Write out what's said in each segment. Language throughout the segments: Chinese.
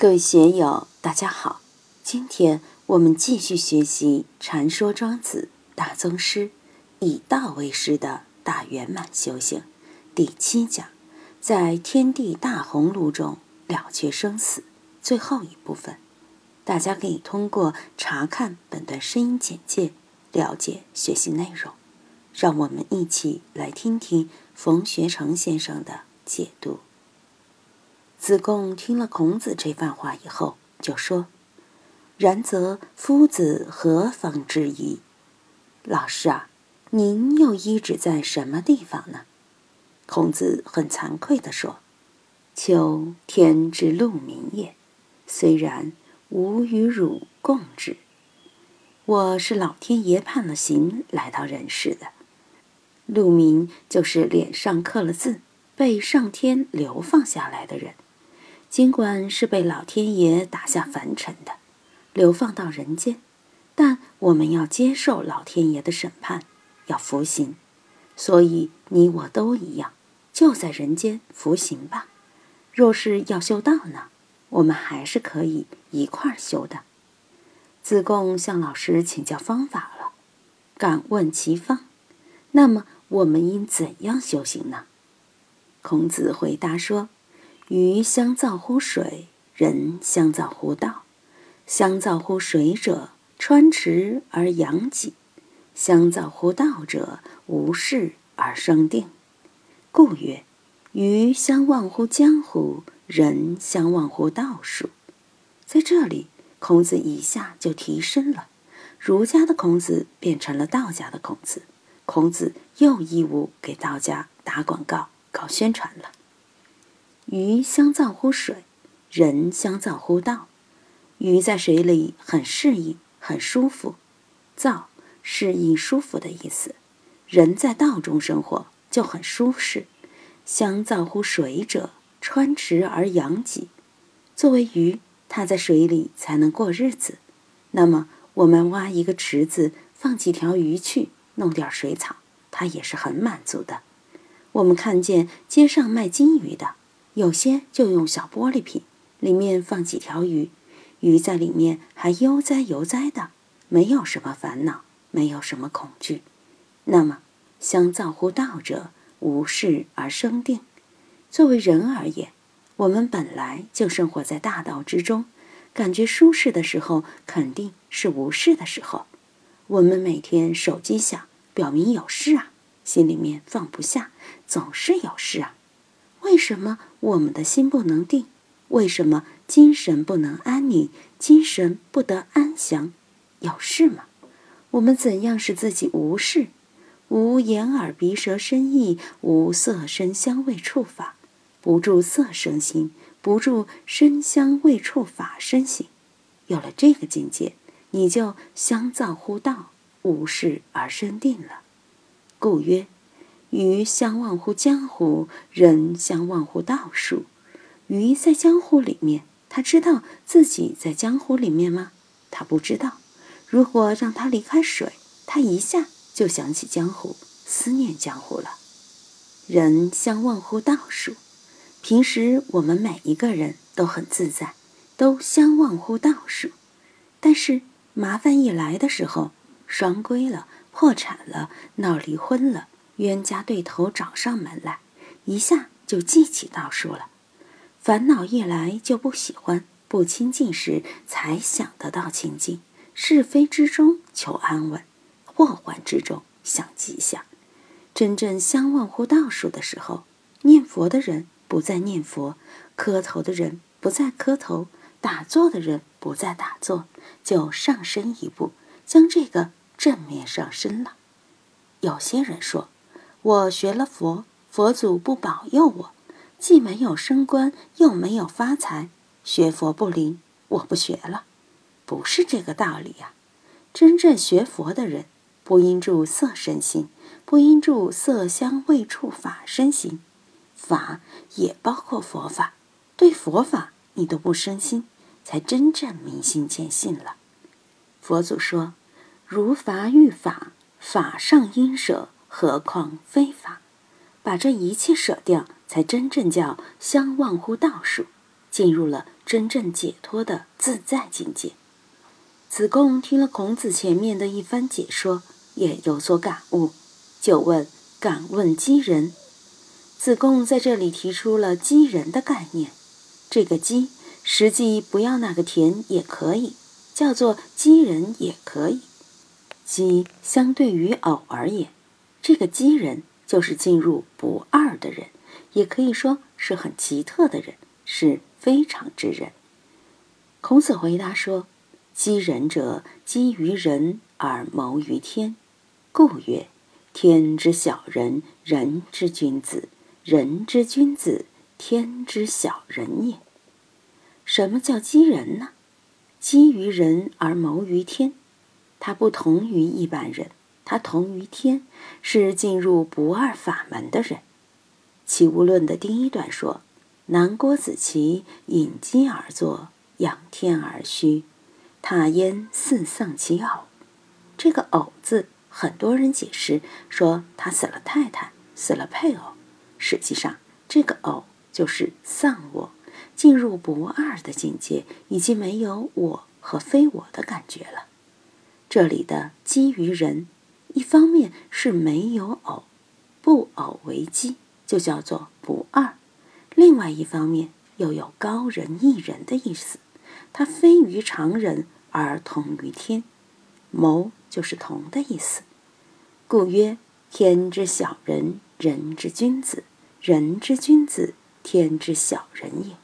各位学友，大家好！今天我们继续学习《禅说庄子》大宗师以道为师的大圆满修行第七讲，在天地大洪炉中了却生死最后一部分。大家可以通过查看本段声音简介了解学习内容。让我们一起来听听冯学成先生的解读。子贡听了孔子这番话以后，就说：“然则夫子何方之意？老师啊，您又依止在什么地方呢？”孔子很惭愧地说：“求天之路民也，虽然吾与汝共之。我是老天爷判了刑来到人世的。路民就是脸上刻了字，被上天流放下来的人。”尽管是被老天爷打下凡尘的，流放到人间，但我们要接受老天爷的审判，要服刑。所以你我都一样，就在人间服刑吧。若是要修道呢，我们还是可以一块儿修的。子贡向老师请教方法了，敢问其方？那么我们应怎样修行呢？孔子回答说。鱼相造乎水，人相造乎道。相造乎水者，穿池而养己；相造乎道者，无事而生定。故曰：鱼相忘乎江湖，人相忘乎道术。在这里，孔子一下就提升了，儒家的孔子变成了道家的孔子，孔子又义务给道家打广告、搞宣传了。鱼相造乎水，人相造乎道。鱼在水里很适应，很舒服。造适应舒服的意思。人在道中生活就很舒适。相造乎水者，穿池而养己。作为鱼，它在水里才能过日子。那么，我们挖一个池子，放几条鱼去，弄点水草，它也是很满足的。我们看见街上卖金鱼的。有些就用小玻璃瓶，里面放几条鱼，鱼在里面还悠哉悠哉的，没有什么烦恼，没有什么恐惧。那么，相造乎道者，无事而生定。作为人而言，我们本来就生活在大道之中，感觉舒适的时候，肯定是无事的时候。我们每天手机响，表明有事啊，心里面放不下，总是有事啊。为什么我们的心不能定？为什么精神不能安宁？精神不得安详？有事吗？我们怎样使自己无事？无眼耳鼻舌身意，无色声香味触法，不住色生心，不住声香味触法身行。有了这个境界，你就相造乎道，无事而生定了。故曰。鱼相忘乎江湖，人相忘乎道术。鱼在江湖里面，他知道自己在江湖里面吗？他不知道。如果让他离开水，他一下就想起江湖，思念江湖了。人相忘乎道术。平时我们每一个人都很自在，都相忘乎道术。但是麻烦一来的时候，双规了，破产了，闹离婚了。冤家对头找上门来，一下就记起道术了。烦恼一来就不喜欢，不亲近时才想得到亲近。是非之中求安稳，祸患之中想吉祥。真正相忘乎道术的时候，念佛的人不再念佛，磕头的人不再磕头，打坐的人不再打坐，就上升一步，将这个正面上升了。有些人说。我学了佛，佛祖不保佑我，既没有升官，又没有发财，学佛不灵，我不学了。不是这个道理呀！真正学佛的人，不应住色身心，不应住色香味触法身心，法也包括佛法。对佛法你都不生心，才真正明心见性了。佛祖说：“如法欲法，法上应舍。”何况非法，把这一切舍掉，才真正叫相忘乎道术。进入了真正解脱的自在境界。子贡听了孔子前面的一番解说，也有所感悟，就问：“敢问鸡人？”子贡在这里提出了“鸡人”的概念。这个“鸡”实际不要那个田也可以，叫做“鸡人”也可以。鸡相对于偶而言，这个鸡人就是进入不二的人，也可以说是很奇特的人，是非常之人。孔子回答说。积人者，积于人而谋于天，故曰：天之小人，人之君子；人之君子，天之小人也。什么叫积人呢？积于人而谋于天，它不同于一般人，他同于天，是进入不二法门的人。《齐物论》的第一段说：“南郭子綦引鸡而坐，仰天而虚。”他焉似丧其偶？这个“偶”字，很多人解释说他死了太太，死了配偶。实际上，这个“偶”就是丧我，进入不二的境界，已经没有我和非我的感觉了。这里的“基于人”，一方面是没有偶，不偶为基，就叫做不二；另外一方面又有高人一人的意思。他非于常人而同于天，谋就是同的意思，故曰天之小人，人之君子；人之君子，天之小人也。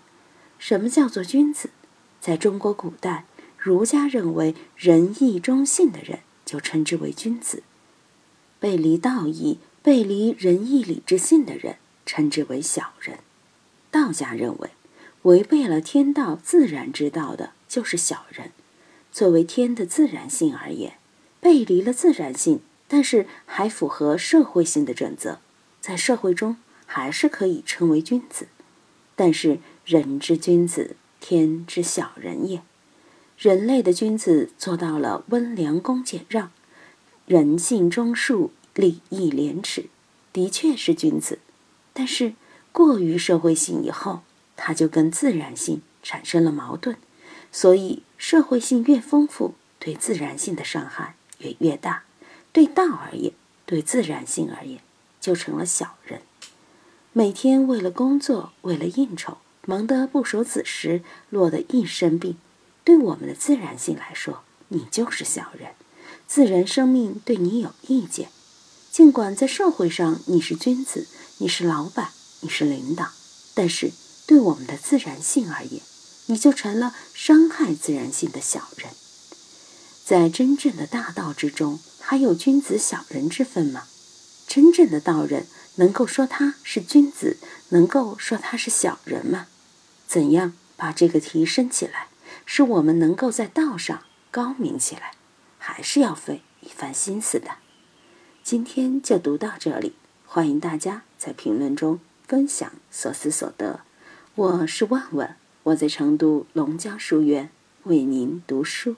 什么叫做君子？在中国古代，儒家认为仁义忠信的人就称之为君子；背离道义、背离仁义礼智信的人称之为小人。道家认为。违背了天道自然之道的，就是小人。作为天的自然性而言，背离了自然性，但是还符合社会性的准则，在社会中还是可以称为君子。但是人之君子，天之小人也。人类的君子做到了温良恭俭让、人性忠恕、礼义廉耻，的确是君子。但是过于社会性以后，它就跟自然性产生了矛盾，所以社会性越丰富，对自然性的伤害也越大。对道而言，对自然性而言，就成了小人。每天为了工作，为了应酬，忙得不守子时，落得一身病。对我们的自然性来说，你就是小人。自然生命对你有意见，尽管在社会上你是君子，你是老板，你是领导，但是。对我们的自然性而言，你就成了伤害自然性的小人。在真正的大道之中，还有君子小人之分吗？真正的道人能够说他是君子，能够说他是小人吗？怎样把这个提升起来，使我们能够在道上高明起来，还是要费一番心思的。今天就读到这里，欢迎大家在评论中分享所思所得。我是万万，我在成都龙江书院为您读书。